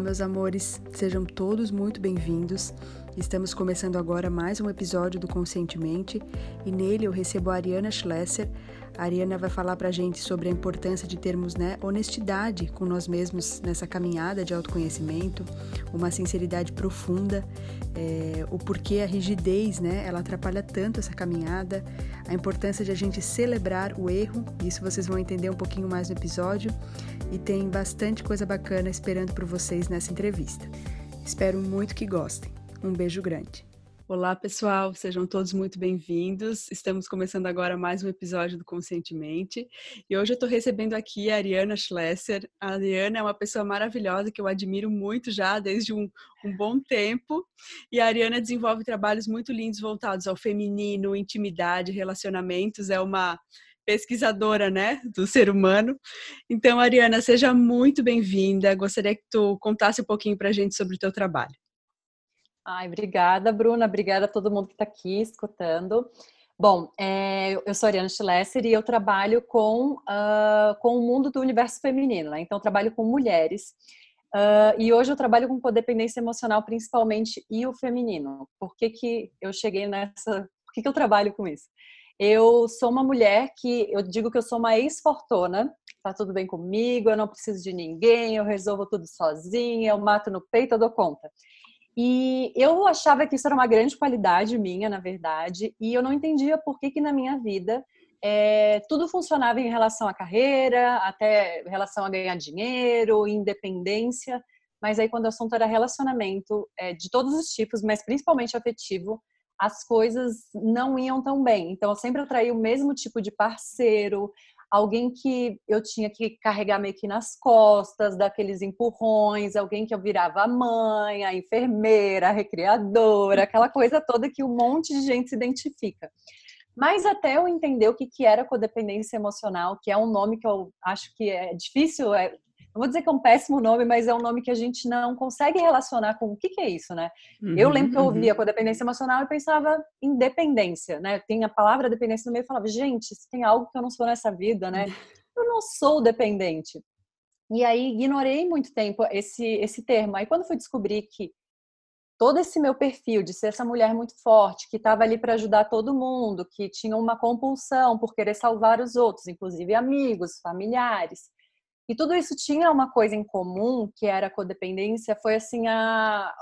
Olá, meus amores, sejam todos muito bem-vindos. Estamos começando agora mais um episódio do Conscientemente e nele eu recebo a Ariana Schlesser. A Ariana vai falar pra gente sobre a importância de termos né, honestidade com nós mesmos nessa caminhada de autoconhecimento, uma sinceridade profunda, é, o porquê a rigidez né, ela atrapalha tanto essa caminhada, a importância de a gente celebrar o erro, isso vocês vão entender um pouquinho mais no episódio, e tem bastante coisa bacana esperando por vocês nessa entrevista. Espero muito que gostem. Um beijo grande. Olá, pessoal, sejam todos muito bem-vindos. Estamos começando agora mais um episódio do Conscientemente e hoje eu estou recebendo aqui a Ariana Schlesser. A Ariana é uma pessoa maravilhosa que eu admiro muito já desde um, um bom tempo e a Ariana desenvolve trabalhos muito lindos voltados ao feminino, intimidade, relacionamentos. É uma pesquisadora, né, do ser humano. Então, Ariana, seja muito bem-vinda. Gostaria que tu contasse um pouquinho para a gente sobre o teu trabalho. Ai, obrigada, Bruna. Obrigada a todo mundo que está aqui escutando. Bom, é, eu sou Ariana Schlesser e eu trabalho com, uh, com o mundo do universo feminino, né? Então, eu trabalho com mulheres. Uh, e hoje eu trabalho com codependência emocional, principalmente, e o feminino. Por que, que eu cheguei nessa. Por que, que eu trabalho com isso? Eu sou uma mulher que eu digo que eu sou uma ex-fortuna, tá tudo bem comigo, eu não preciso de ninguém, eu resolvo tudo sozinha, eu mato no peito, eu dou conta. E eu achava que isso era uma grande qualidade minha, na verdade, e eu não entendia por que, que na minha vida é, tudo funcionava em relação à carreira, até em relação a ganhar dinheiro, independência, mas aí quando o assunto era relacionamento, é, de todos os tipos, mas principalmente afetivo, as coisas não iam tão bem. Então eu sempre atraí o mesmo tipo de parceiro, alguém que eu tinha que carregar meio que nas costas, daqueles empurrões, alguém que eu virava a mãe, a enfermeira, a recreadora, aquela coisa toda que um monte de gente se identifica. Mas até eu entender o que, que era codependência emocional, que é um nome que eu acho que é difícil, é, não vou dizer que é um péssimo nome, mas é um nome que a gente não consegue relacionar com o que, que é isso, né? Uhum, eu lembro que eu ouvia uhum. codependência emocional e pensava em dependência, né? Tem a palavra dependência no meio e falava, gente, se tem algo que eu não sou nessa vida, né? Eu não sou dependente. E aí ignorei muito tempo esse, esse termo. Aí quando fui descobrir que todo esse meu perfil de ser essa mulher muito forte, que estava ali para ajudar todo mundo, que tinha uma compulsão por querer salvar os outros, inclusive amigos, familiares, e tudo isso tinha uma coisa em comum, que era a codependência, foi assim a,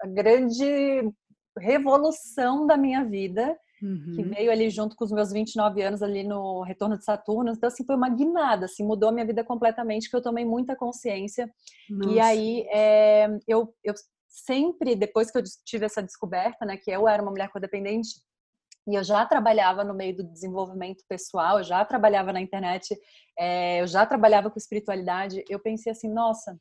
a grande revolução da minha vida, uhum. que veio ali junto com os meus 29 anos ali no retorno de Saturno. Então assim foi uma guinada, assim, mudou a minha vida completamente, que eu tomei muita consciência. Nossa. E aí é, eu, eu sempre depois que eu tive essa descoberta, né, que eu era uma mulher codependente, e eu já trabalhava no meio do desenvolvimento pessoal, eu já trabalhava na internet, é, eu já trabalhava com espiritualidade. Eu pensei assim, nossa,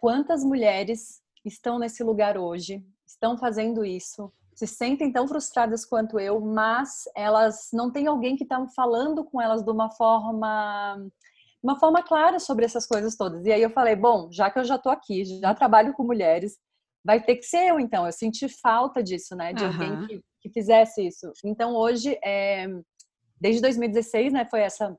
quantas mulheres estão nesse lugar hoje, estão fazendo isso, se sentem tão frustradas quanto eu, mas elas não têm alguém que está falando com elas de uma forma uma forma clara sobre essas coisas todas. E aí eu falei, bom, já que eu já estou aqui, já trabalho com mulheres, vai ter que ser eu então. Eu senti falta disso, né, de uhum. alguém que que fizesse isso. Então hoje, é, desde 2016, né, foi essa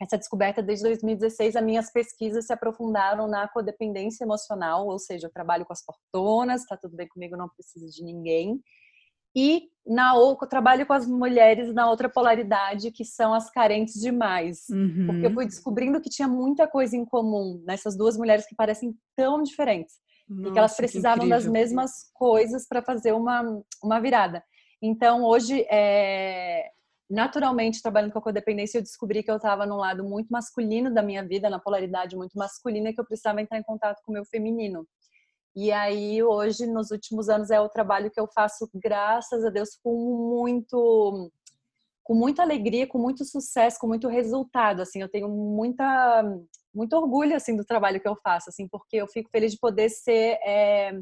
essa descoberta desde 2016, as minhas pesquisas se aprofundaram na codependência emocional, ou seja, eu trabalho com as fortunas, tá tudo bem comigo, não preciso de ninguém. E na eu trabalho com as mulheres na outra polaridade, que são as carentes demais. Uhum. Porque eu fui descobrindo que tinha muita coisa em comum nessas duas mulheres que parecem tão diferentes. Nossa, e que elas precisavam que das mesmas coisas para fazer uma, uma virada. Então, hoje, é, naturalmente, trabalhando com a codependência, eu descobri que eu estava num lado muito masculino da minha vida, na polaridade muito masculina, que eu precisava entrar em contato com o meu feminino. E aí, hoje, nos últimos anos, é o trabalho que eu faço, graças a Deus, com muito com muita alegria, com muito sucesso, com muito resultado, assim, eu tenho muita muito orgulho assim do trabalho que eu faço, assim, porque eu fico feliz de poder ser é,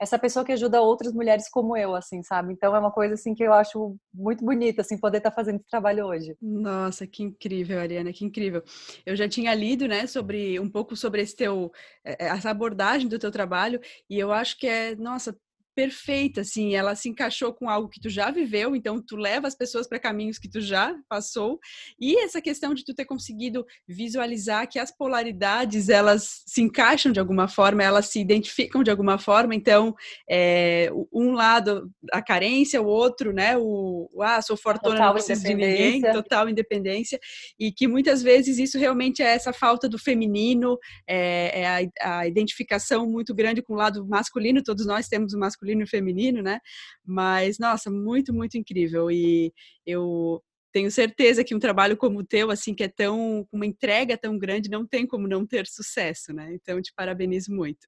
essa pessoa que ajuda outras mulheres como eu, assim, sabe? Então é uma coisa assim que eu acho muito bonita, assim, poder estar tá fazendo esse trabalho hoje. Nossa, que incrível, Ariana, que incrível. Eu já tinha lido, né, sobre um pouco sobre esse teu eh, essa abordagem do teu trabalho e eu acho que é, nossa, perfeita, assim, ela se encaixou com algo que tu já viveu, então tu leva as pessoas para caminhos que tu já passou, e essa questão de tu ter conseguido visualizar que as polaridades, elas se encaixam de alguma forma, elas se identificam de alguma forma, então, é, um lado a carência, o outro, né, o, ah, sou fortuna, total não preciso de ninguém, total independência, e que muitas vezes isso realmente é essa falta do feminino, é, é a, a identificação muito grande com o lado masculino, todos nós temos o masculino e o feminino, né? Mas, nossa, muito, muito incrível. E eu tenho certeza que um trabalho como o teu, assim, que é tão, uma entrega tão grande, não tem como não ter sucesso, né? Então, te parabenizo muito.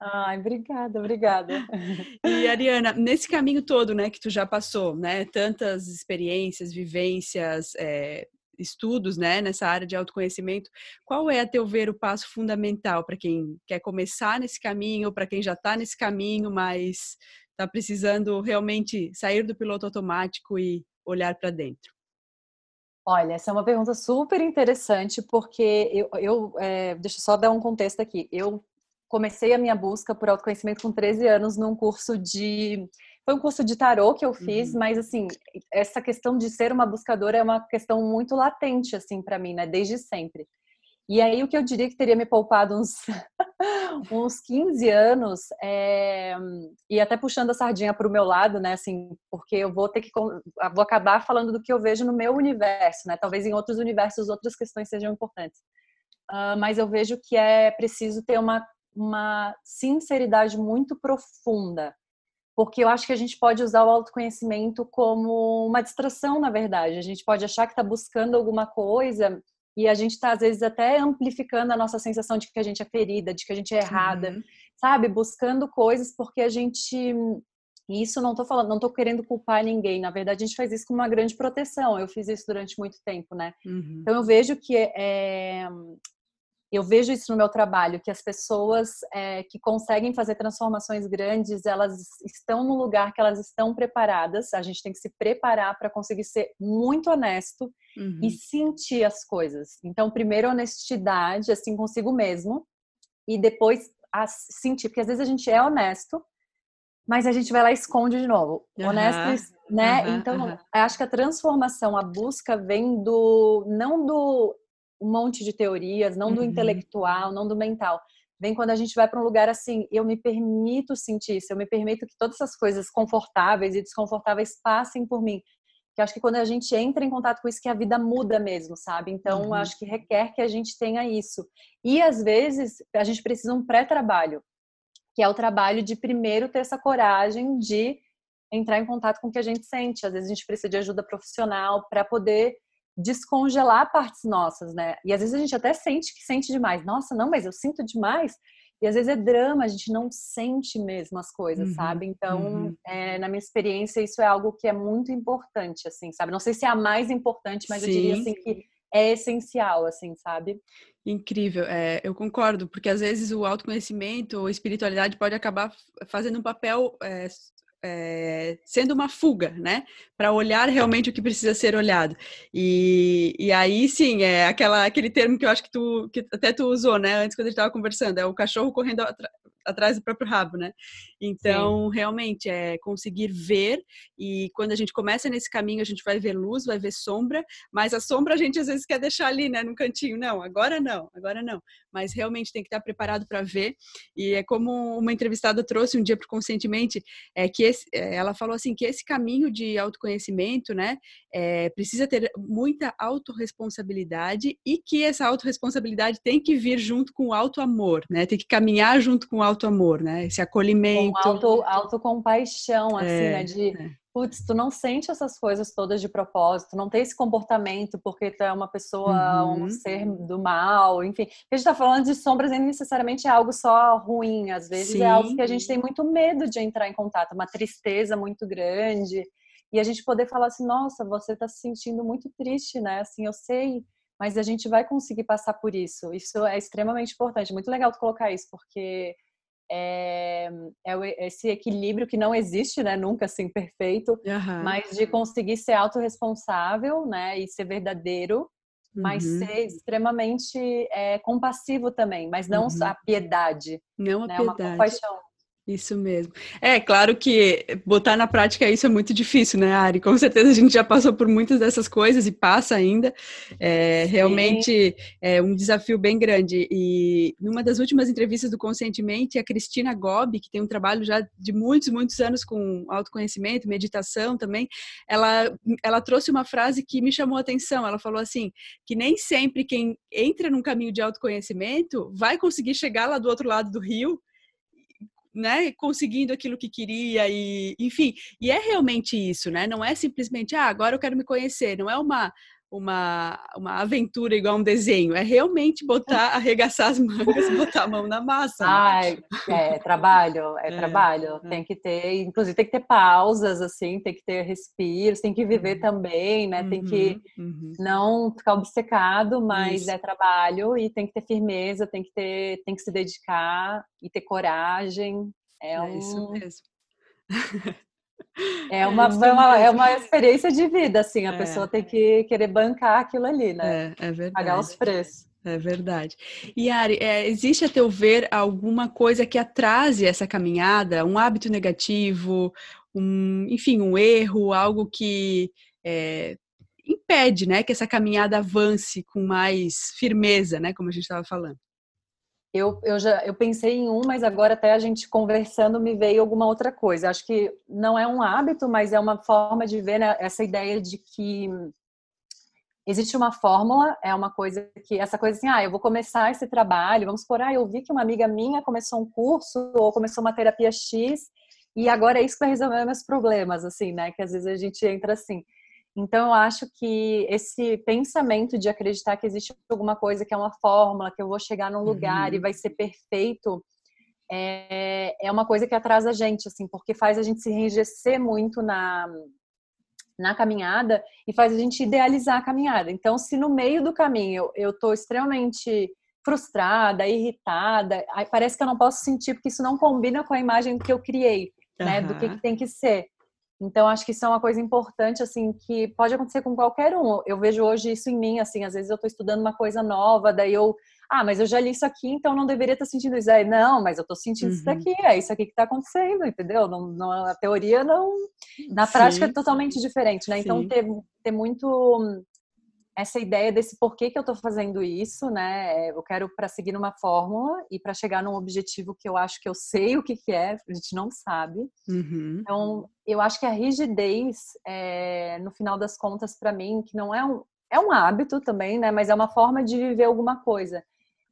Ai, obrigada, obrigada. E, Ariana, nesse caminho todo, né, que tu já passou, né, tantas experiências, vivências, é, estudos né, nessa área de autoconhecimento, qual é, a teu ver, o passo fundamental para quem quer começar nesse caminho, para quem já está nesse caminho, mas está precisando realmente sair do piloto automático e olhar para dentro? Olha, essa é uma pergunta super interessante, porque eu, eu é, deixa eu só dar um contexto aqui. Eu comecei a minha busca por autoconhecimento com 13 anos num curso de foi um curso de tarô que eu fiz, uhum. mas assim, essa questão de ser uma buscadora é uma questão muito latente assim para mim, né, desde sempre. E aí o que eu diria que teria me poupado uns uns 15 anos, é, e até puxando a sardinha para o meu lado, né, assim, porque eu vou ter que vou acabar falando do que eu vejo no meu universo, né? Talvez em outros universos outras questões sejam importantes. Uh, mas eu vejo que é preciso ter uma, uma sinceridade muito profunda porque eu acho que a gente pode usar o autoconhecimento como uma distração, na verdade. A gente pode achar que está buscando alguma coisa e a gente está, às vezes, até amplificando a nossa sensação de que a gente é ferida, de que a gente é errada, uhum. sabe? Buscando coisas porque a gente. E isso não estou falando, não estou querendo culpar ninguém. Na verdade, a gente faz isso com uma grande proteção. Eu fiz isso durante muito tempo, né? Uhum. Então eu vejo que é, eu vejo isso no meu trabalho, que as pessoas é, que conseguem fazer transformações grandes, elas estão no lugar que elas estão preparadas. A gente tem que se preparar para conseguir ser muito honesto uhum. e sentir as coisas. Então, primeiro honestidade, assim, consigo mesmo, e depois sentir, porque às vezes a gente é honesto, mas a gente vai lá e esconde de novo. Uhum. Honesto, né? Uhum. Então, acho que a transformação, a busca vem do não do um monte de teorias, não do uhum. intelectual, não do mental. Vem quando a gente vai para um lugar assim, eu me permito sentir isso, eu me permito que todas essas coisas confortáveis e desconfortáveis passem por mim. Que acho que quando a gente entra em contato com isso, que a vida muda mesmo, sabe? Então, uhum. acho que requer que a gente tenha isso. E às vezes a gente precisa um pré-trabalho, que é o trabalho de primeiro ter essa coragem de entrar em contato com o que a gente sente. Às vezes a gente precisa de ajuda profissional para poder descongelar partes nossas, né? E às vezes a gente até sente que sente demais. Nossa, não, mas eu sinto demais. E às vezes é drama, a gente não sente mesmo as coisas, uhum, sabe? Então, uhum. é, na minha experiência, isso é algo que é muito importante, assim, sabe? Não sei se é a mais importante, mas Sim. eu diria assim que é essencial, assim, sabe? Incrível, é, eu concordo, porque às vezes o autoconhecimento ou espiritualidade pode acabar fazendo um papel é, é, sendo uma fuga, né? Para olhar realmente o que precisa ser olhado. E, e aí sim, é aquela, aquele termo que eu acho que tu que até tu usou, né? Antes quando a gente estava conversando, é o cachorro correndo atrás do próprio rabo, né? Então, Sim. realmente, é conseguir ver e quando a gente começa nesse caminho, a gente vai ver luz, vai ver sombra, mas a sombra a gente às vezes quer deixar ali, né, no cantinho. Não, agora não, agora não. Mas realmente tem que estar preparado para ver. E é como uma entrevistada trouxe um dia para o Conscientemente, é que esse, é, ela falou assim que esse caminho de autoconhecimento, né, é, precisa ter muita autorresponsabilidade e que essa autorresponsabilidade tem que vir junto com o auto amor, né? Tem que caminhar junto com o auto amor, né? Esse acolhimento com auto, autocompaixão, assim, é, né? De, é. Putz, tu não sente essas coisas todas de propósito, não tem esse comportamento porque tu é uma pessoa, uhum. um ser do mal, enfim. A gente tá falando de sombras, nem necessariamente é algo só ruim, às vezes Sim. é algo que a gente tem muito medo de entrar em contato, uma tristeza muito grande. E a gente poder falar assim, nossa, você tá se sentindo muito triste, né? Assim, eu sei, mas a gente vai conseguir passar por isso. Isso é extremamente importante. Muito legal tu colocar isso, porque é, é, esse equilíbrio que não existe, né, nunca assim perfeito, uhum. mas de conseguir ser autorresponsável, né, e ser verdadeiro, mas uhum. ser extremamente é, compassivo também, mas não uhum. a piedade, não a né, piedade. uma compaixão. Isso mesmo. É claro que botar na prática isso é muito difícil, né, Ari? Com certeza a gente já passou por muitas dessas coisas e passa ainda. É realmente é um desafio bem grande. E numa das últimas entrevistas do Conscientemente, a Cristina Gobi, que tem um trabalho já de muitos, muitos anos com autoconhecimento, meditação também, ela, ela trouxe uma frase que me chamou a atenção. Ela falou assim: que nem sempre quem entra num caminho de autoconhecimento vai conseguir chegar lá do outro lado do rio né, conseguindo aquilo que queria e, enfim, e é realmente isso, né? Não é simplesmente, ah, agora eu quero me conhecer, não é uma uma, uma aventura igual um desenho, é realmente botar, arregaçar as mangas e botar a mão na massa. Né? Ai, é, trabalho, é, é trabalho. É. Tem que ter, inclusive tem que ter pausas, assim, tem que ter respiros, tem que viver uhum. também, né? Tem que uhum, uhum. não ficar obcecado, mas isso. é trabalho e tem que ter firmeza, tem que ter, tem que se dedicar e ter coragem. É, é um... isso mesmo. É uma, é uma, é uma experiência de vida, assim, a é. pessoa tem que querer bancar aquilo ali, né? É, é verdade. Pagar os preços. É verdade. E Ari, é, existe a teu ver alguma coisa que atrase essa caminhada, um hábito negativo, um, enfim, um erro, algo que é, impede, né, que essa caminhada avance com mais firmeza, né, como a gente estava falando? Eu, eu já eu pensei em um, mas agora até a gente conversando me veio alguma outra coisa. Acho que não é um hábito, mas é uma forma de ver né, essa ideia de que existe uma fórmula, é uma coisa que essa coisa assim, ah, eu vou começar esse trabalho, vamos por, ah, eu vi que uma amiga minha começou um curso ou começou uma terapia X e agora é isso que vai resolver meus problemas, assim, né? Que às vezes a gente entra assim. Então, eu acho que esse pensamento de acreditar que existe alguma coisa que é uma fórmula, que eu vou chegar num lugar uhum. e vai ser perfeito, é, é uma coisa que atrasa a gente, assim, porque faz a gente se enrijecer muito na, na caminhada e faz a gente idealizar a caminhada. Então, se no meio do caminho eu estou extremamente frustrada, irritada, parece que eu não posso sentir porque isso não combina com a imagem que eu criei, né, do que, que tem que ser. Então, acho que isso é uma coisa importante, assim, que pode acontecer com qualquer um. Eu vejo hoje isso em mim, assim, às vezes eu estou estudando uma coisa nova, daí eu, ah, mas eu já li isso aqui, então não deveria estar sentindo isso. Aí, não, mas eu estou sentindo uhum. isso daqui, é isso aqui que está acontecendo, entendeu? Não, não, a teoria não. Na prática é totalmente diferente, né? Então, ter, ter muito essa ideia desse porquê que eu estou fazendo isso, né? É, eu quero para seguir uma fórmula e para chegar num objetivo que eu acho que eu sei o que, que é, a gente não sabe. Uhum. Então, eu acho que a rigidez, é, no final das contas, para mim, que não é um, é um hábito também, né? Mas é uma forma de viver alguma coisa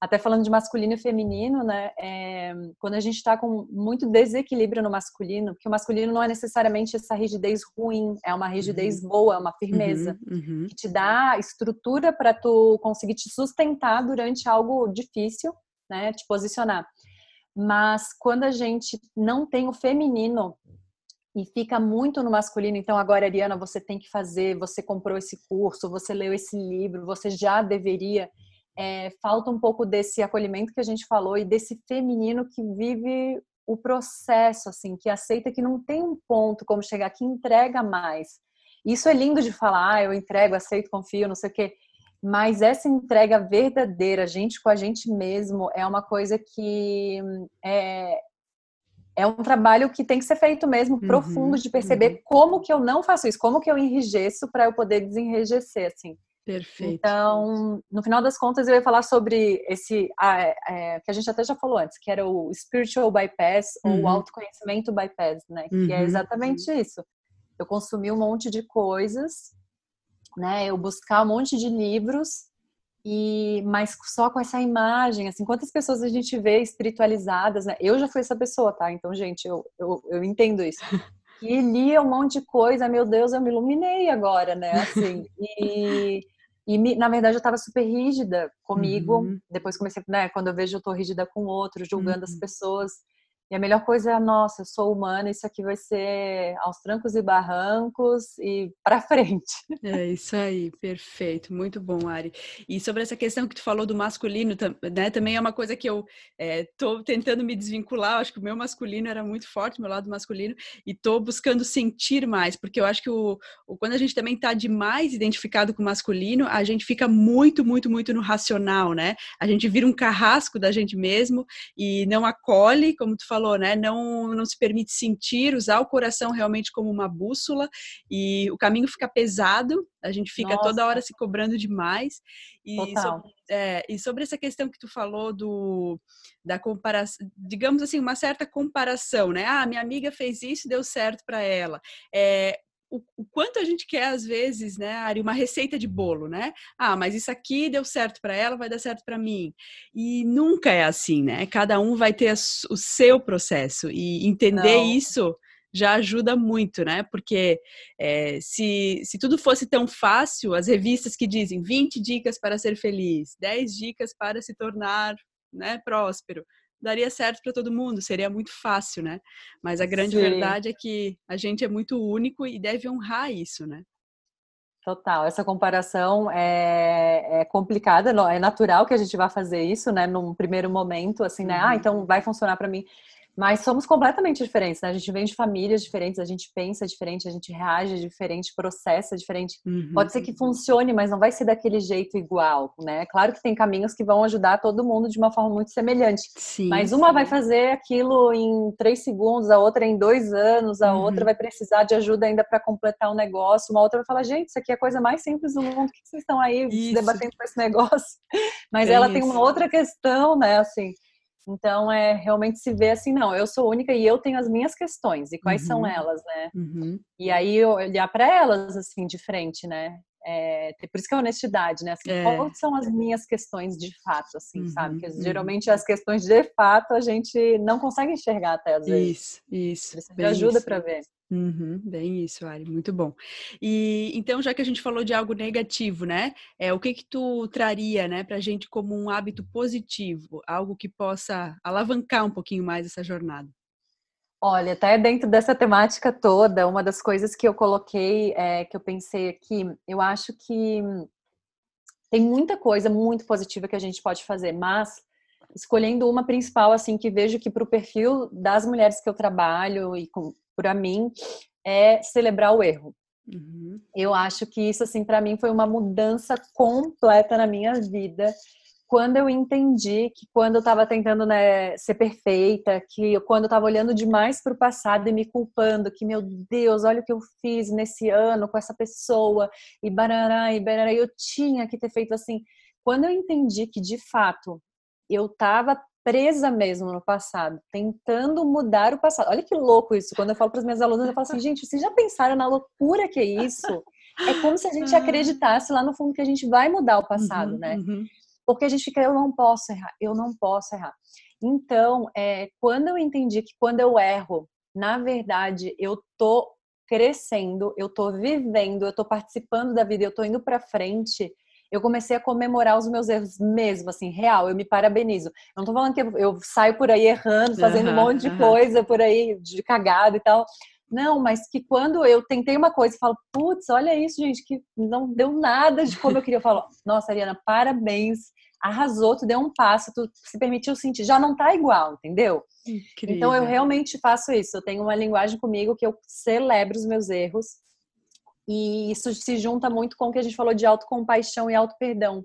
até falando de masculino e feminino, né? É, quando a gente está com muito desequilíbrio no masculino, porque o masculino não é necessariamente essa rigidez ruim, é uma rigidez uhum. boa, é uma firmeza uhum, uhum. que te dá estrutura para tu conseguir te sustentar durante algo difícil, né? Te posicionar. Mas quando a gente não tem o feminino e fica muito no masculino, então agora, Ariana, você tem que fazer, você comprou esse curso, você leu esse livro, você já deveria é, falta um pouco desse acolhimento que a gente falou e desse feminino que vive o processo, assim, que aceita que não tem um ponto como chegar, que entrega mais. Isso é lindo de falar, ah, eu entrego, aceito, confio, não sei o quê. Mas essa entrega verdadeira, gente com a gente mesmo, é uma coisa que é, é um trabalho que tem que ser feito mesmo, uhum, profundo, de perceber uhum. como que eu não faço isso, como que eu enrijeço para eu poder desenrijecer, assim. Perfeito. Então, no final das contas, eu ia falar sobre esse, é, que a gente até já falou antes, que era o spiritual bypass uhum. ou o autoconhecimento bypass, né? Que é uhum. é exatamente isso. Eu consumi um monte de coisas, né? Eu buscar um monte de livros e mas só com essa imagem, assim, quantas pessoas a gente vê espiritualizadas, né? Eu já fui essa pessoa, tá? Então, gente, eu, eu, eu entendo isso. E lia um monte de coisa, meu Deus, eu me iluminei agora, né? Assim, e e, me, na verdade, eu estava super rígida comigo. Uhum. Depois comecei, né? Quando eu vejo eu tô rígida com outros, julgando uhum. as pessoas. E a melhor coisa é, nossa, eu sou humana, isso aqui vai ser aos trancos e barrancos e para frente. É isso aí, perfeito, muito bom, Ari. E sobre essa questão que tu falou do masculino, né, também é uma coisa que eu estou é, tentando me desvincular, acho que o meu masculino era muito forte, meu lado masculino, e estou buscando sentir mais, porque eu acho que o, o quando a gente também está demais identificado com o masculino, a gente fica muito, muito, muito no racional, né? A gente vira um carrasco da gente mesmo e não acolhe, como tu falou, falou, né? Não, não se permite sentir, usar o coração realmente como uma bússola e o caminho fica pesado, a gente fica Nossa. toda hora se cobrando demais. E sobre, é, e sobre essa questão que tu falou do da comparação, digamos assim, uma certa comparação, né? Ah, minha amiga fez isso, deu certo para ela. É, o, o, quanto a gente quer, às vezes, né, Ari, uma receita de bolo, né? Ah, mas isso aqui deu certo para ela, vai dar certo para mim. E nunca é assim, né? Cada um vai ter o seu processo e entender Não. isso já ajuda muito, né? Porque é, se, se tudo fosse tão fácil, as revistas que dizem 20 dicas para ser feliz, 10 dicas para se tornar né, próspero, daria certo para todo mundo, seria muito fácil, né? Mas a grande Sim. verdade é que a gente é muito único e deve honrar isso, né? Total, essa comparação é, é, complicada, é natural que a gente vá fazer isso, né, num primeiro momento, assim, né, ah, uhum. ah, então vai funcionar para mim. Mas somos completamente diferentes, né? A gente vem de famílias diferentes, a gente pensa diferente, a gente reage diferente, processa diferente. Uhum. Pode ser que funcione, mas não vai ser daquele jeito igual, né? Claro que tem caminhos que vão ajudar todo mundo de uma forma muito semelhante. Sim, mas uma sim. vai fazer aquilo em três segundos, a outra em dois anos, a uhum. outra vai precisar de ajuda ainda para completar o um negócio, uma outra vai falar, gente, isso aqui é a coisa mais simples do mundo, o que vocês estão aí isso. debatendo com esse negócio? Mas é ela isso. tem uma outra questão, né? Assim, então, é realmente se ver assim, não, eu sou única e eu tenho as minhas questões, e quais uhum. são elas, né? Uhum. E aí, olhar para elas, assim, de frente, né? É, por isso que é honestidade, né? Assim, é. Quais são as minhas questões de fato, assim, uhum, sabe? Porque uhum. geralmente as questões de fato a gente não consegue enxergar até às vezes. Isso, isso. Precisa de ajuda para ver. Uhum, bem isso, Ari, muito bom. E então, já que a gente falou de algo negativo, né? É, o que que tu traria, né, pra gente como um hábito positivo, algo que possa alavancar um pouquinho mais essa jornada? Olha, até dentro dessa temática toda, uma das coisas que eu coloquei, é, que eu pensei aqui, eu acho que tem muita coisa muito positiva que a gente pode fazer, mas escolhendo uma principal, assim, que vejo que para o perfil das mulheres que eu trabalho e para mim, é celebrar o erro. Uhum. Eu acho que isso, assim, para mim foi uma mudança completa na minha vida. Quando eu entendi que quando eu estava tentando né, ser perfeita, que quando eu estava olhando demais para o passado e me culpando, que meu Deus, olha o que eu fiz nesse ano com essa pessoa, e barará, e barará, eu tinha que ter feito assim. Quando eu entendi que de fato eu estava presa mesmo no passado, tentando mudar o passado. Olha que louco isso. Quando eu falo para as minhas alunas, eu falo assim, gente, vocês já pensaram na loucura que é isso? É como se a gente acreditasse lá no fundo que a gente vai mudar o passado, uhum, né? Uhum. Porque a gente fica, eu não posso errar, eu não posso errar. Então, é, quando eu entendi que quando eu erro, na verdade, eu tô crescendo, eu tô vivendo, eu tô participando da vida, eu tô indo para frente, eu comecei a comemorar os meus erros mesmo, assim, real, eu me parabenizo. Eu não tô falando que eu, eu saio por aí errando, fazendo uhum, um monte de uhum. coisa por aí, de cagada e tal. Não, mas que quando eu tentei uma coisa e falo, putz, olha isso, gente, que não deu nada de como eu queria. Eu falo, nossa, Ariana, parabéns, arrasou, tu deu um passo, tu se permitiu sentir, já não tá igual, entendeu? Incrível. Então eu realmente faço isso, eu tenho uma linguagem comigo que eu celebro os meus erros e isso se junta muito com o que a gente falou de autocompaixão e auto-perdão.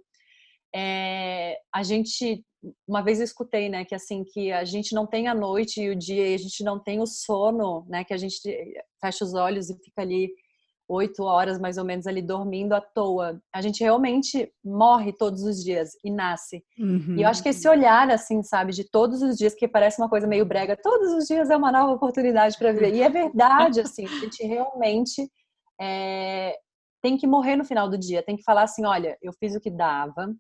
É, a gente, uma vez eu escutei, né, que assim, que a gente não tem a noite e o dia, e a gente não tem o sono, né, que a gente fecha os olhos e fica ali oito horas mais ou menos ali dormindo à toa. A gente realmente morre todos os dias e nasce. Uhum. E eu acho que esse olhar, assim, sabe, de todos os dias, que parece uma coisa meio brega, todos os dias é uma nova oportunidade para viver. E é verdade, assim, a gente realmente é, tem que morrer no final do dia, tem que falar assim, olha, eu fiz o que dava,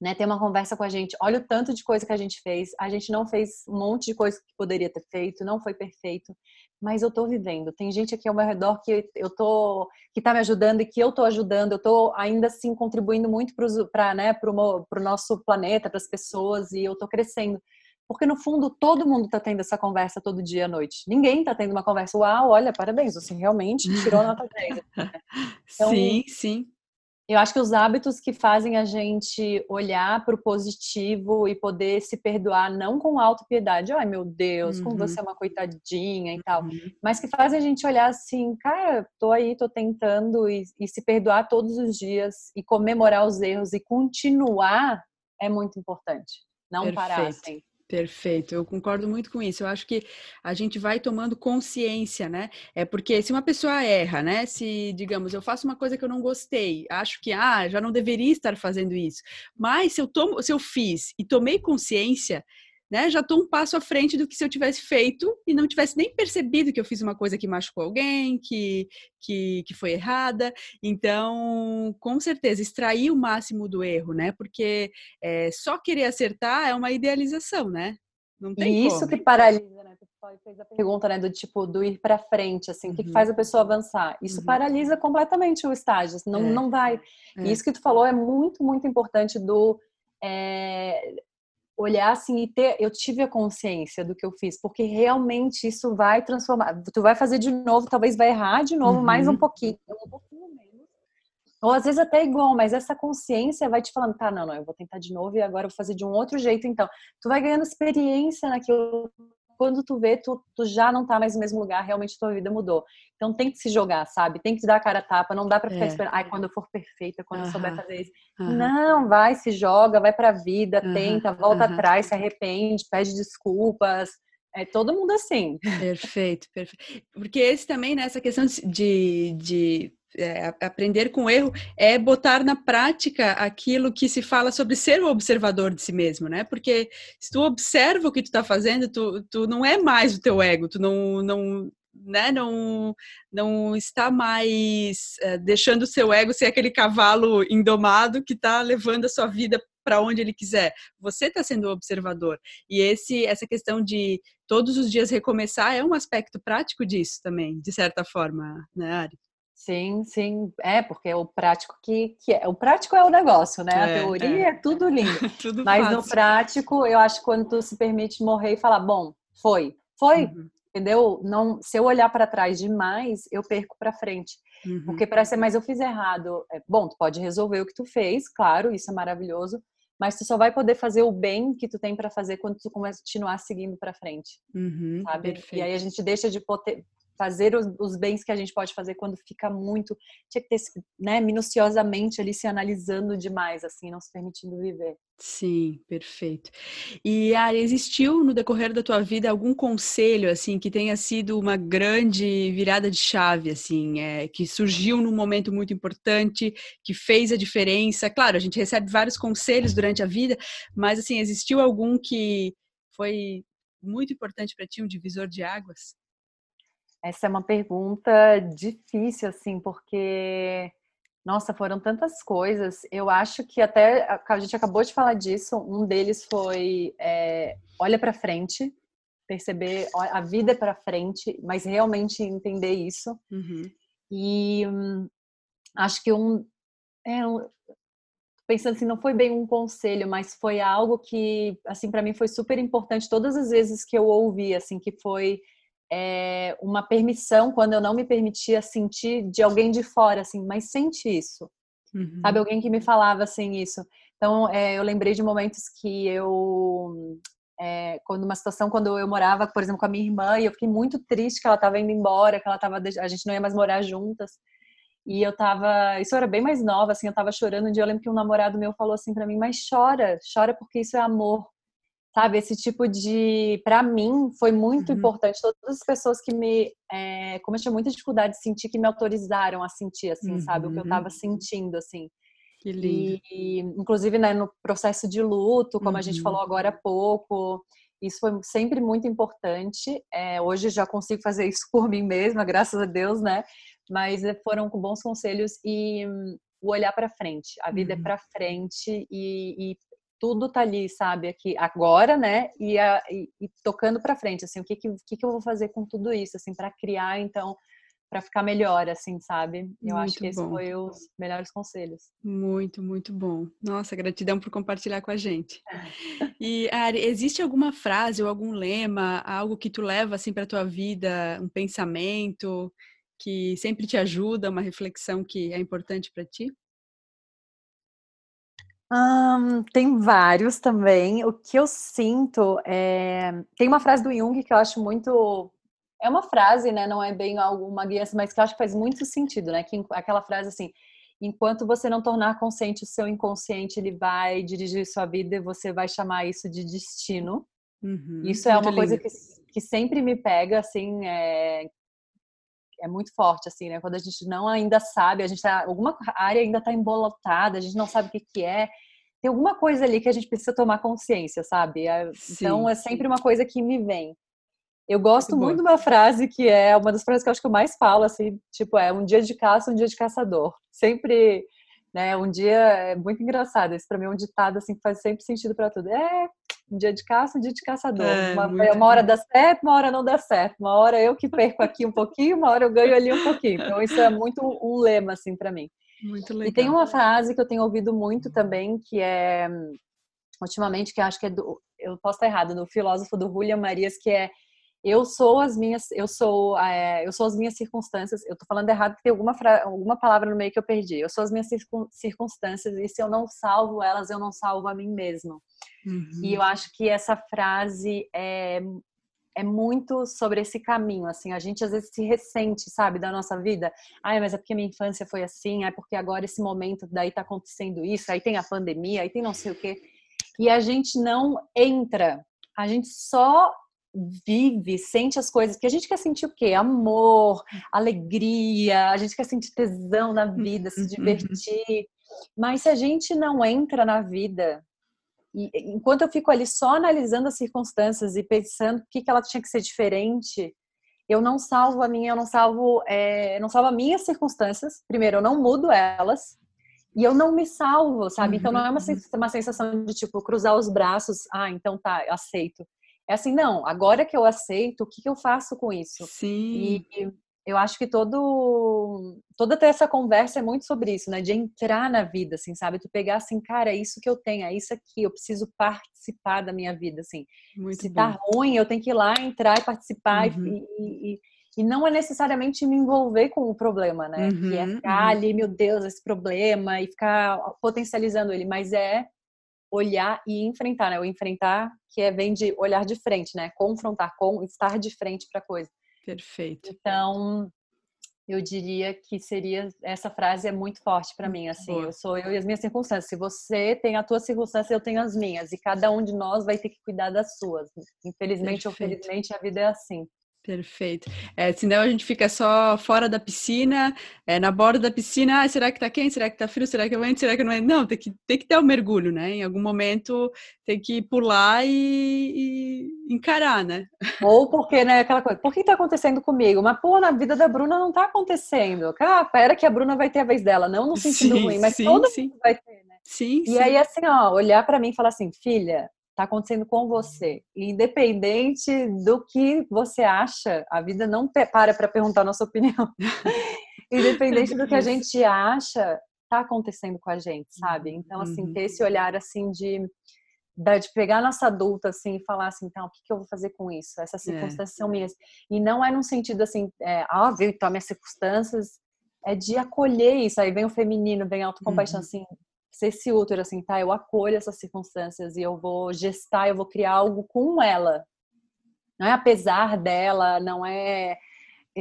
né? Ter uma conversa com a gente, olha o tanto de coisa que a gente fez, a gente não fez um monte de coisa que poderia ter feito, não foi perfeito, mas eu tô vivendo. Tem gente aqui ao meu redor que eu tô que tá me ajudando e que eu tô ajudando, eu tô ainda assim contribuindo muito para né, pro nosso planeta, para as pessoas e eu tô crescendo. Porque no fundo todo mundo está tendo essa conversa todo dia à noite. Ninguém está tendo uma conversa, uau, olha, parabéns, você realmente tirou nota 10. Então, sim, sim. Eu acho que os hábitos que fazem a gente olhar para o positivo e poder se perdoar, não com autopiedade, ai meu Deus, uhum. como você é uma coitadinha e tal, uhum. mas que fazem a gente olhar assim, cara, tô aí, tô tentando e, e se perdoar todos os dias e comemorar os erros e continuar é muito importante. Não Perfeito. parar assim. Perfeito, eu concordo muito com isso. Eu acho que a gente vai tomando consciência, né? É porque se uma pessoa erra, né? Se, digamos, eu faço uma coisa que eu não gostei, acho que ah, já não deveria estar fazendo isso. Mas se eu tomo, se eu fiz e tomei consciência, né? Já estou um passo à frente do que se eu tivesse feito e não tivesse nem percebido que eu fiz uma coisa que machucou alguém, que, que, que foi errada. Então, com certeza, extrair o máximo do erro, né? Porque é, só querer acertar é uma idealização, né? Não tem e isso como. que paralisa, né? Fez a pergunta, né, do tipo, do ir para frente, assim, uhum. o que, que, faz a pessoa avançar? Isso uhum. paralisa completamente o estágio, não, é. não vai. É. E isso que tu falou é muito, muito importante do é, olhar assim e ter, eu tive a consciência do que eu fiz, porque realmente isso vai transformar. Tu vai fazer de novo, talvez vai errar de novo, uhum. mais um uhum. pouquinho, um pouquinho menos. Ou às vezes até igual, mas essa consciência vai te falando, tá, não, não, eu vou tentar de novo e agora eu vou fazer de um outro jeito, então. Tu vai ganhando experiência naquilo quando tu vê, tu, tu já não tá mais no mesmo lugar, realmente tua vida mudou. Então tem que se jogar, sabe? Tem que te dar a cara a tapa, não dá pra ficar é. esperando, ai, quando eu for perfeita, quando uh -huh. eu souber fazer isso. Uh -huh. Não, vai, se joga, vai pra vida, uh -huh. tenta, volta atrás, se arrepende, pede desculpas. É todo mundo assim. Perfeito, perfeito. Porque esse também, né, essa questão de, de é, aprender com erro é botar na prática aquilo que se fala sobre ser o observador de si mesmo, né? Porque se tu observa o que tu está fazendo, tu, tu não é mais o teu ego, tu não, não, né, não, não está mais é, deixando o seu ego ser aquele cavalo indomado que está levando a sua vida para onde ele quiser. Você está sendo o observador. E esse, essa questão de todos os dias recomeçar é um aspecto prático disso também, de certa forma, né, Ari? Sim, sim, é porque é o prático que, que é o prático é o negócio, né? É, a teoria é, é tudo lindo, tudo mas fácil. no prático eu acho que quando tu se permite morrer e falar, bom, foi, foi, uhum. entendeu? Não, se eu olhar para trás demais, eu perco para frente, uhum. porque parece, mas eu fiz errado. É, bom, tu pode resolver o que tu fez, claro, isso é maravilhoso, mas tu só vai poder fazer o bem que tu tem para fazer quando tu continuar seguindo para frente, uhum, sabe? Perfeito. E aí a gente deixa de poder, fazer os, os, bens que a gente pode fazer quando fica muito, tinha que ter, né, minuciosamente ali se analisando demais, assim, não se permitindo viver. Sim, perfeito. E Ari, existiu no decorrer da tua vida algum conselho assim que tenha sido uma grande virada de chave assim, é, que surgiu num momento muito importante, que fez a diferença? Claro, a gente recebe vários conselhos durante a vida, mas assim, existiu algum que foi muito importante para ti, um divisor de águas? Essa é uma pergunta difícil, assim, porque, nossa, foram tantas coisas. Eu acho que até a gente acabou de falar disso. Um deles foi é, olha para frente, perceber a vida é para frente, mas realmente entender isso. Uhum. E hum, acho que um, é, um, pensando assim, não foi bem um conselho, mas foi algo que, assim, para mim foi super importante todas as vezes que eu ouvi, assim, que foi é, uma permissão quando eu não me permitia sentir de alguém de fora, assim, mas sente isso. Uhum. Sabe, alguém que me falava assim isso. Então, é, eu lembrei de momentos que eu é, quando uma situação quando eu morava, por exemplo, com a minha irmã e eu fiquei muito triste que ela estava indo embora, que ela tava a gente não ia mais morar juntas. E eu tava, isso era bem mais nova, assim, eu tava chorando um dia, eu lembro que um namorado meu falou assim para mim: "Mas chora, chora porque isso é amor" sabe? Esse tipo de, para mim, foi muito uhum. importante. Todas as pessoas que me, é, como eu tinha muita dificuldade de sentir, que me autorizaram a sentir, assim, uhum. sabe? O que eu estava uhum. sentindo, assim. Que lindo. E, inclusive, né, no processo de luto, como uhum. a gente falou uhum. agora há pouco, isso foi sempre muito importante. É, hoje já consigo fazer isso por mim mesma, graças a Deus, né? Mas é, foram com bons conselhos e o olhar para frente. A vida é uhum. é para frente e, e, tudo tá ali, sabe, aqui agora, né? E, a, e, e tocando para frente, assim, o que que, que que eu vou fazer com tudo isso, assim, para criar, então, para ficar melhor, assim, sabe? Eu muito acho que esse bom. foi os melhores conselhos. Muito, muito bom. Nossa, gratidão por compartilhar com a gente. E Ari, existe alguma frase ou algum lema, algo que tu leva assim para tua vida, um pensamento que sempre te ajuda, uma reflexão que é importante para ti? Tem vários também. O que eu sinto é. Tem uma frase do Jung que eu acho muito. É uma frase, né? Não é bem alguma guia, mas que eu acho que faz muito sentido, né? Que aquela frase assim: enquanto você não tornar consciente o seu inconsciente, ele vai dirigir sua vida e você vai chamar isso de destino. Uhum, Isso é uma lindo. coisa que, que sempre me pega, assim, é, é muito forte, assim, né? Quando a gente não ainda sabe, a gente tá, alguma área ainda está embolotada, a gente não sabe o que, que é. Tem alguma coisa ali que a gente precisa tomar consciência, sabe? É, então é sempre uma coisa que me vem. Eu gosto muito, muito de uma frase que é uma das frases que eu acho que eu mais falo, assim, tipo, é um dia de caça, um dia de caçador. Sempre, né, um dia é muito engraçado. Esse para mim é um ditado assim que faz sempre sentido para tudo. É um dia de caça, um dia de caçador. É, uma, uma, hora dá certo, uma hora não dá certo. Uma hora eu que perco aqui um pouquinho, uma hora eu ganho ali um pouquinho. Então isso é muito um lema assim para mim. Muito legal. E tem uma frase que eu tenho ouvido muito também, que é ultimamente que eu acho que é do, eu posso estar errado, do filósofo do Julian Marias, que é eu sou as minhas, eu sou, é, eu sou as minhas circunstâncias. Eu tô falando errado porque tem alguma, alguma palavra no meio que eu perdi. Eu sou as minhas circunstâncias e se eu não salvo elas, eu não salvo a mim mesmo. Uhum. E eu acho que essa frase é, é muito sobre esse caminho, assim, a gente às vezes se ressente, sabe, da nossa vida. Ai, mas é porque minha infância foi assim, é porque agora esse momento daí tá acontecendo isso, aí tem a pandemia, aí tem não sei o quê. E a gente não entra, a gente só vive, sente as coisas, porque a gente quer sentir o quê? Amor, alegria, a gente quer sentir tesão na vida, se uhum. divertir. Mas se a gente não entra na vida, e enquanto eu fico ali só analisando as circunstâncias e pensando o que, que ela tinha que ser diferente, eu não salvo a minha, eu não salvo, é, não salvo as minhas circunstâncias. Primeiro, eu não mudo elas. E eu não me salvo, sabe? Uhum. Então não é uma, uhum. sensação de tipo cruzar os braços, ah, então tá, aceito. É assim, não, agora que eu aceito, o que, que eu faço com isso? Sim. E eu acho que todo toda essa conversa é muito sobre isso, né? De entrar na vida, assim, sabe? Tu pegar assim, cara, é isso que eu tenho, é isso aqui, eu preciso participar da minha vida, assim. Muito Se tá bom. tá ruim, eu tenho que ir lá, entrar e participar uhum. e, e, e, não é necessariamente me envolver com o problema, né? Uhum, que é uhum, ficar uhum. ali, meu Deus, esse problema e ficar potencializando ele, mas é olhar e enfrentar, né? O enfrentar, que é vem de olhar de frente, né? Confrontar, com estar de frente para a coisa. Perfeito. Então, eu diria que seria essa frase é muito forte para mim, assim, Boa. eu sou eu e as minhas circunstâncias. Se você tem a tua circunstância, eu tenho as minhas, e cada um de nós vai ter que cuidar das suas. Infelizmente Perfeito. ou felizmente a vida é assim. Perfeito. É, senão a gente fica só fora da piscina, é, na borda da piscina, ah, será que tá quente? Será que tá frio? Será que é vento? Será que não é? Não, tem que, tem que ter o um mergulho, né? Em algum momento tem que pular e, e, encarar, né? Ou porque, né, aquela coisa, por que tá acontecendo comigo? Mas, pô, na vida da Bruna não tá acontecendo. Ah, pera que a Bruna vai ter a vez dela, não no sentido sim, ruim, mas sim, todo sim. mundo vai ter, né? Sim, e sim. aí, assim, ó, olhar para mim e falar assim, filha, está acontecendo com você. Independente do que você acha, a vida não para para perguntar a nossa opinião. Independente do que a gente acha, está acontecendo com a gente, sabe? Então, assim, ter esse uhum. olhar, assim, de, de pegar nossa adulta, assim, e falar assim, então, o que, que eu vou fazer com isso? Essas é. circunstâncias é. são minhas. E não é num sentido, assim, é, ah, viu, então, minhas circunstâncias, é de acolher isso. Aí vem o feminino, vem a autocompaixão, uhum. assim, ser esse útero, assim, tá? Eu acolho essas circunstâncias e eu vou gestar, eu vou criar algo com ela. Não é apesar dela, não é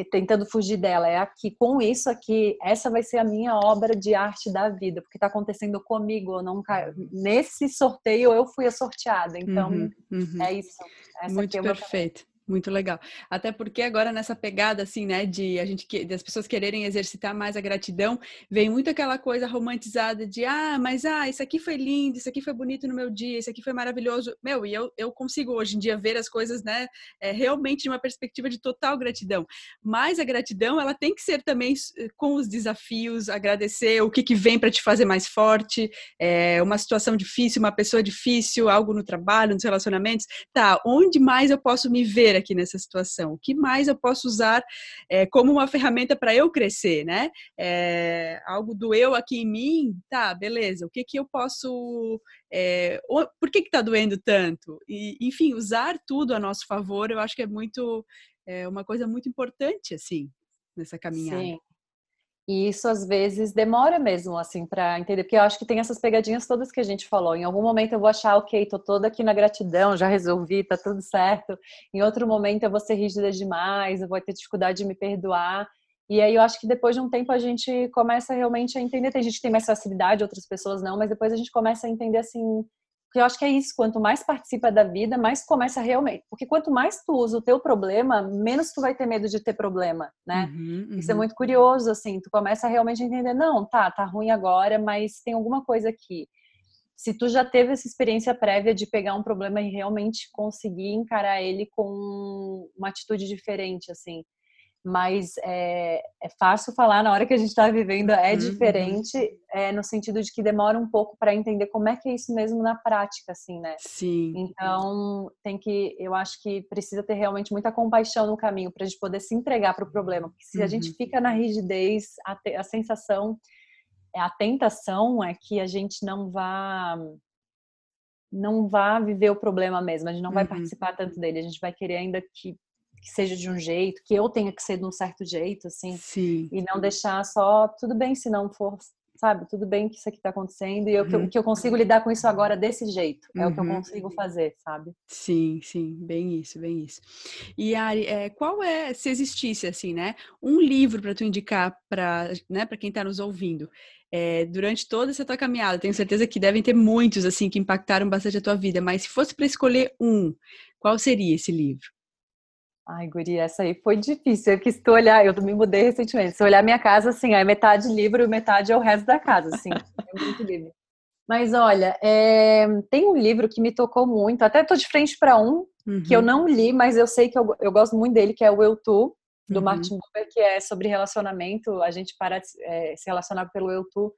tentando fugir dela, é aqui, com isso aqui, essa vai ser a minha obra de arte da vida, porque está acontecendo comigo, eu não nesse sorteio eu fui a sorteada, então uhum, uhum. é isso. Essa Muito perfeito. Muito legal. Até porque agora nessa pegada assim, né, de a gente das pessoas quererem exercitar mais a gratidão, vem muito aquela coisa romantizada de ah, mas ah, isso aqui foi lindo, isso aqui foi bonito no meu dia, isso aqui foi maravilhoso. Meu, e eu, eu consigo hoje em dia ver as coisas, né, é, realmente de uma perspectiva de total gratidão. Mas a gratidão, ela tem que ser também eh, com os desafios, agradecer o que que vem para te fazer mais forte, é, uma situação difícil, uma pessoa difícil, algo no trabalho, nos relacionamentos. Tá, onde mais eu posso me ver fazer aqui nessa situação? O que mais eu posso usar é, como uma ferramenta para eu crescer, né? É, algo do eu aqui em mim, tá, beleza. O que que eu posso... É, por que que tá doendo tanto? E, enfim, usar tudo a nosso favor, eu acho que é muito... É uma coisa muito importante, assim, nessa caminhada. Sim. E isso às vezes demora mesmo, assim, para entender, porque eu acho que tem essas pegadinhas todas que a gente falou. Em algum momento eu vou achar, ok, tô toda aqui na gratidão, já resolvi, tá tudo certo. Em outro momento eu vou ser rígida demais, eu vou ter dificuldade de me perdoar. E aí eu acho que depois de um tempo a gente começa realmente a entender. Tem gente que tem mais facilidade, outras pessoas não, mas depois a gente começa a entender assim, porque eu acho que é isso, quanto mais participa da vida, mais começa realmente. Porque quanto mais tu usa o teu problema, menos tu vai ter medo de ter problema, né? Uhum, uhum. Isso é muito curioso, assim, tu começa a realmente entender, não, tá, tá ruim agora, mas tem alguma coisa aqui. Se tu já teve essa experiência prévia de pegar um problema e realmente conseguir encarar ele com uma atitude diferente, assim, mas é, é, fácil falar na hora que a gente está vivendo, é uhum, diferente, uhum. é, no sentido de que demora um pouco para entender como é que é isso mesmo na prática, assim, né? Sim. Então, tem que, eu acho que precisa ter realmente muita compaixão no caminho para a gente poder se entregar para o problema, porque se uhum. a gente uhum. fica na rigidez, a, a sensação, a tentação é que a gente não vá não vá viver o problema mesmo, a gente não vai uhum. participar tanto dele, a gente vai querer ainda que que seja de um jeito, que eu tenha que ser de um certo jeito, assim. Sim. E não deixar só, tudo bem se não for, sabe? Tudo bem que isso aqui tá acontecendo e eu, uhum. que eu consigo lidar com isso agora desse jeito. É uhum. o que eu uhum. consigo fazer, sabe? Sim, sim. Bem isso, bem isso. E, Ari, é, qual é, se existisse, assim, né? Um livro para tu indicar para né, quem tá nos ouvindo. É, durante toda essa tua caminhada, tenho certeza que devem ter muitos, assim, que impactaram bastante a tua vida, mas se fosse para escolher um, qual seria esse livro? Ai, Guri, essa aí foi difícil. Eu quis olhar, eu me mudei recentemente. Se olhar minha casa, assim, é metade livro e metade é o resto da casa, assim. É muito livro. Mas olha, é, tem um livro que me tocou muito, até tô de frente para um, uhum. que eu uhum. não li, mas eu sei que eu, eu gosto muito dele, que é o Eu Tu, do uhum. Martin Buber, que é sobre relacionamento, a gente para de é, se relacionar pelo Eu Tu.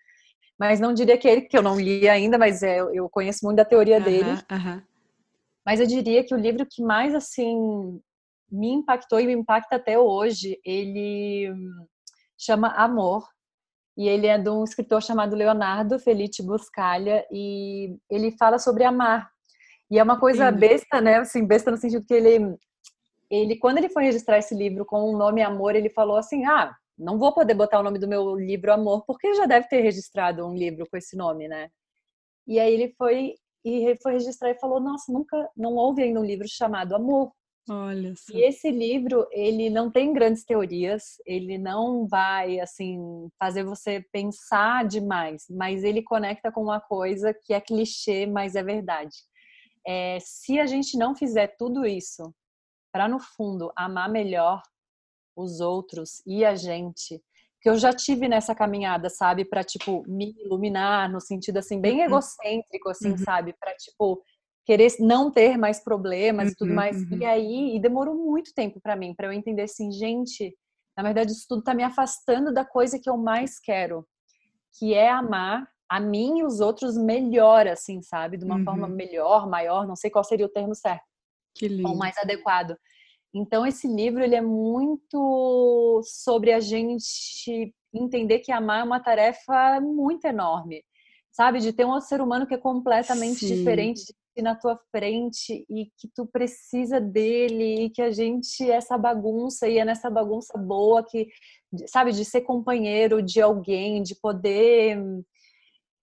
Mas não diria que ele, que eu não li ainda, mas é, eu conheço muito da teoria uhum, dele. Mas eu diria que o livro que mais, assim, me impactou e me impacta até hoje. Ele chama Amor e ele é de um escritor chamado Leonardo Felice Buscaglia e ele fala sobre amar. E é uma coisa Sim. besta, né? Assim, besta no sentido que ele ele quando ele foi registrar esse livro com o nome Amor, ele falou assim: "Ah, não vou poder botar o nome do meu livro Amor, porque já deve ter registrado um livro com esse nome, né?" E aí ele foi e foi registrar e falou: "Nossa, nunca não houve ainda um livro chamado Amor". Olha só. E esse livro, ele não tem grandes teorias, ele não vai, assim, fazer você pensar demais, mas ele conecta com uma coisa que é clichê, mas é verdade. É, se a gente não fizer tudo isso para, no fundo, amar melhor os outros e a gente, que eu já tive nessa caminhada, sabe, para tipo me iluminar no sentido assim bem uhum. egocêntrico assim, uhum. sabe, para tipo querer não ter mais problemas uhum, e tudo uhum, mais. Uhum. E aí, e demorou muito tempo para mim, para eu entender assim, gente, na verdade isso tudo tá me afastando da coisa que eu mais quero, que é amar a mim e os outros melhor, assim, sabe? De uma uhum. forma melhor, maior, não sei qual seria o termo certo. Que lindo. Ou mais adequado. Então, esse livro, ele é muito sobre a gente entender que amar é uma tarefa muito enorme, sabe? De ter um outro ser humano que é completamente Sim. diferente de na tua frente e que tu precisa dele e que a gente é essa bagunça e é nessa bagunça boa que sabe de ser companheiro de alguém de poder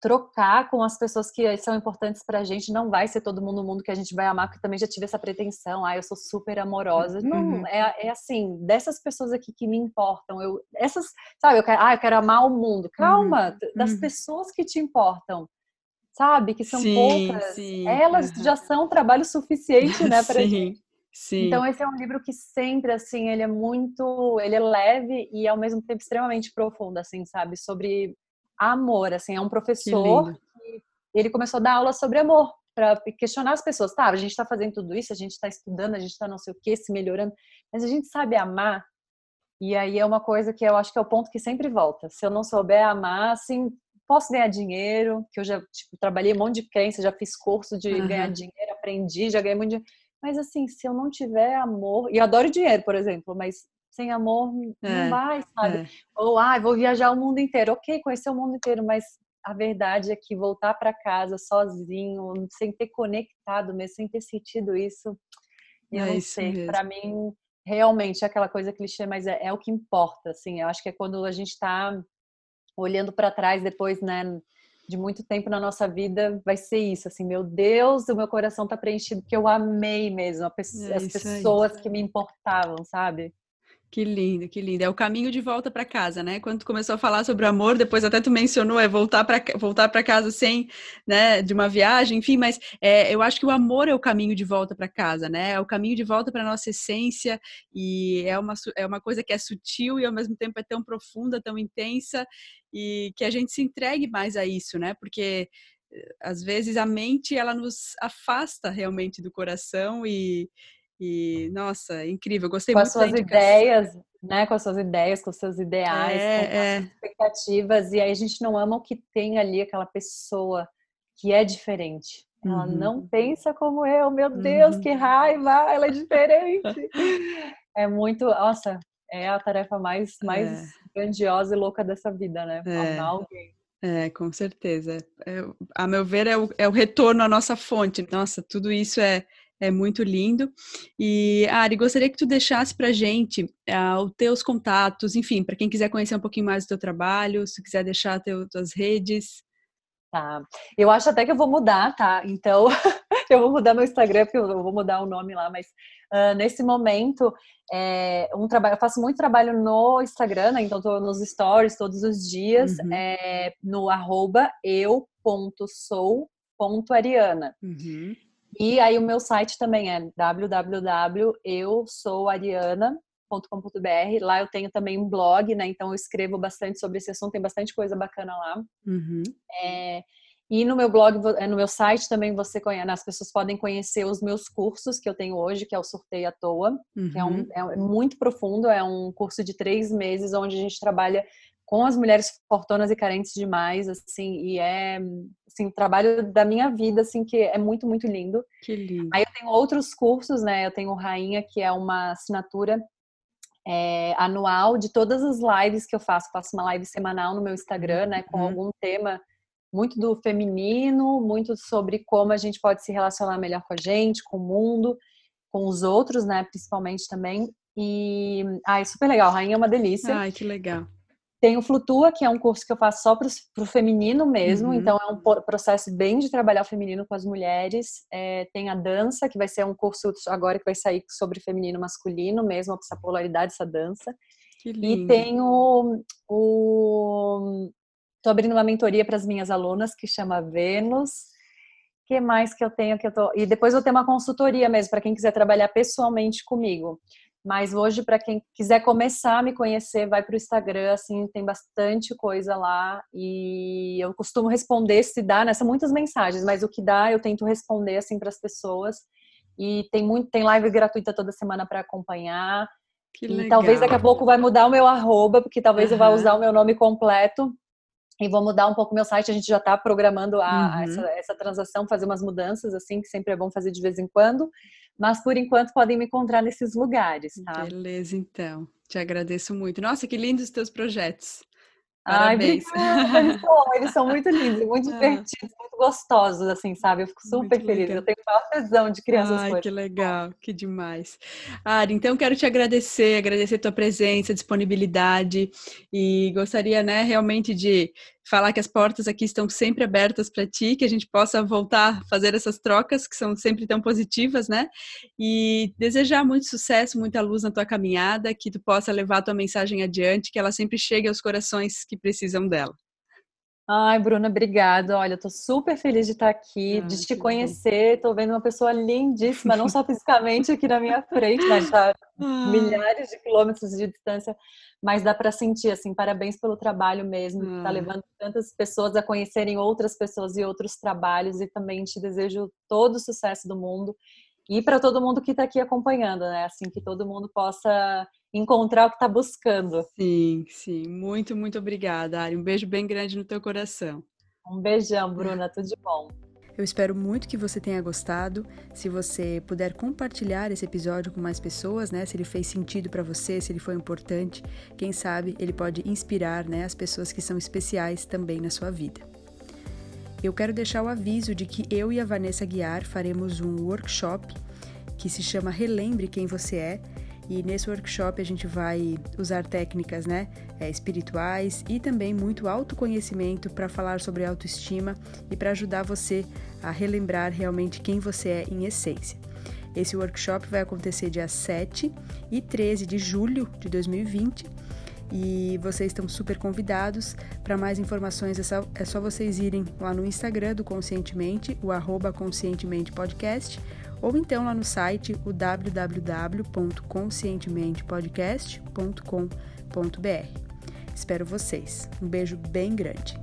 trocar com as pessoas que são importantes pra gente não vai ser todo mundo mundo que a gente vai amar porque também já tive essa pretensão ah eu sou super amorosa não uhum. é, é assim dessas pessoas aqui que me importam eu essas sabe eu quero ah eu quero amar o mundo calma uhum. das uhum. pessoas que te importam sabe? Que são sim, poucas. Sim, elas já são trabalho suficiente, né, para gente. Sim. Então esse é um livro que sempre assim, ele é muito, ele é leve e ao mesmo tempo extremamente profundo assim, sabe? Sobre amor, assim, é um professor que ele começou a dar aula sobre amor para questionar as pessoas, tá? A gente está fazendo tudo isso, a gente está estudando, a gente está não sei o que, se melhorando, mas a gente sabe amar. E aí é uma coisa que eu acho que é o ponto que sempre volta. Se eu não souber amar, assim, posso ganhar dinheiro, que eu já tipo, trabalhei um monte de crença, já fiz curso de uhum. ganhar dinheiro, aprendi, já ganhei muito dinheiro. Mas assim, se eu não tiver amor, e eu adoro dinheiro, por exemplo, mas sem amor é, não vai, sabe? É. Ou, ah, vou viajar o mundo inteiro. Ok, conhecer o mundo inteiro, mas a verdade é que voltar para casa sozinho, sem ter conectado mesmo, sem ter sentido isso, eu é não sei. Para mim, realmente é aquela coisa clichê, mas é, é, o que importa, assim. Eu acho que é quando a gente está olhando para trás depois, né, de muito tempo na nossa vida, vai ser isso, assim, meu Deus, o meu coração tá preenchido porque eu amei mesmo é as pessoas aí. que me importavam, sabe? Que lindo, que lindo. É o caminho de volta para casa, né? Quando tu começou a falar sobre amor, depois até tu mencionou é voltar para voltar para casa sem, né, de uma viagem, enfim, mas é, eu acho que o amor é o caminho de volta para casa, né? É o caminho de volta para nossa essência e é uma é uma coisa que é sutil e ao mesmo tempo é tão profunda, tão intensa e que a gente se entregue mais a isso, né? Porque eh, às vezes a mente ela nos afasta realmente do coração e e, nossa, incrível, gostei com muito. Com as suas ideias, né? Com as suas ideias, com os seus ideais, é, com é. as expectativas. E aí a gente não ama o que tem ali aquela pessoa que é diferente. Ela uhum. não pensa como eu, meu Deus, uhum. que raiva, ela é diferente. é muito, nossa, é a tarefa mais, mais é. Grandiosa e louca dessa vida, né? É. Alguém. É, com certeza. É, a meu ver, é o, é o retorno à nossa fonte. Nossa, tudo isso é, é muito lindo. E, Ari, gostaria que tu deixasse para gente uh, os teus contatos, enfim, para quem quiser conhecer um pouquinho mais do teu trabalho, se tu quiser deixar teu, tuas redes. Tá. Eu acho até que eu vou mudar, tá? Então, eu vou mudar meu Instagram, porque eu vou mudar o nome lá, mas uh, nesse momento, é, um trabalho, eu faço muito trabalho no Instagram, né? Então, tô nos stories todos os dias, uhum. é, no arroba eu.sou.ariana. Uhum. E aí o meu site também é www.eusouariana.com.br. Lá eu tenho também um blog, né? Então eu escrevo bastante sobre esse assunto, tem bastante coisa bacana lá. Uhum. É, e no meu blog, é, no meu site também você conhece, né, as pessoas podem conhecer os meus cursos que eu tenho hoje, que é o Sorteio à Toa, uhum. que é, um, é muito profundo, é um curso de três meses onde a gente trabalha com as mulheres fortonas e carentes demais, assim, e é, assim, o trabalho da minha vida, assim, que é muito, muito lindo. Que lindo. Aí eu tenho outros cursos, né, eu tenho Rainha, que é uma assinatura é, anual de todas as lives que eu faço. faço uma live semanal no meu Instagram, né, com uhum. algum tema muito do feminino, muito sobre como a gente pode se relacionar melhor com a gente, com o mundo, com os outros, né, principalmente também. E, ai, super legal. Rainha é uma delícia. Ai, que legal. Tem o Flutua, que é um curso que eu faço só para o feminino mesmo, uhum. então é um processo bem de trabalhar o feminino com as mulheres. É, tem a dança, que vai ser um curso agora que vai sair sobre feminino masculino mesmo, essa polaridade, essa dança. E tem o, o. Tô abrindo uma mentoria para as minhas alunas que chama Vênus. que mais que eu tenho que eu tô. E depois eu tenho uma consultoria mesmo, para quem quiser trabalhar pessoalmente comigo. Mas hoje, para quem quiser começar a me conhecer, vai para o Instagram, assim, tem bastante coisa lá. E eu costumo responder se dá, né? São muitas mensagens, mas o que dá eu tento responder, assim, para as pessoas. E tem muito, tem live gratuita toda semana para acompanhar. Que e legal. talvez daqui a pouco vai mudar o meu arroba, porque talvez uhum. eu vá usar o meu nome completo e vou mudar um pouco o meu site. A gente já está programando a, uhum. essa, essa transação, fazer umas mudanças, assim, que sempre é bom fazer de vez em quando. Mas por enquanto podem me encontrar nesses lugares, tá? Beleza, então. Te agradeço muito. Nossa, que lindos os teus projetos. Parabéns. Ai, eles, são, eles são muito lindos, muito ah. divertidos, muito gostosos, assim, sabe? Eu fico super feliz. Eu tenho maior tesão de crianças Ai, que legal, que demais. Ari, então quero te agradecer, agradecer tua presença, disponibilidade e gostaria, né, realmente de falar que as portas aqui estão sempre abertas para ti, que a gente possa voltar a fazer essas trocas que são sempre tão positivas, né? E desejar muito sucesso, muita luz na tua caminhada, que tu possa levar a tua mensagem adiante, que ela sempre chegue aos corações que precisam dela. Ai, Bruna, obrigada. Olha, eu tô super feliz de estar aqui, ah, de te conhecer. Bom. Tô vendo uma pessoa lindíssima, não só fisicamente aqui na minha frente, mas já ah. milhares de quilômetros de distância, mas dá para sentir assim, parabéns pelo trabalho mesmo, tá ah. tá levando tantas pessoas a conhecerem outras pessoas e outros trabalhos e também te desejo todo o sucesso do mundo e para todo mundo que está aqui acompanhando, né? Assim que todo mundo possa encontrar o que está buscando. Sim, sim. Muito, muito obrigada, Ari. Um beijo bem grande no teu coração. Um beijão, Bruna. Tudo de bom. Eu espero muito que você tenha gostado. Se você puder compartilhar esse episódio com mais pessoas, né? Se ele fez sentido para você, se ele foi importante, quem sabe ele pode inspirar, né, as pessoas que são especiais também na sua vida. Eu quero deixar o aviso de que eu e a Vanessa Guiar faremos um workshop que se chama Relembre quem você é e nesse workshop a gente vai usar técnicas né, é, espirituais e também muito autoconhecimento para falar sobre autoestima e para ajudar você a relembrar realmente quem você é em essência. Esse workshop vai acontecer dia 7 e 13 de julho de 2020 e vocês estão super convidados. Para mais informações é só, é só, vocês irem lá no Instagram do Conscientemente, o arroba Conscientemente Podcast, ou então lá no site o www.conscientementepodcast.com.br. Espero vocês. Um beijo bem grande.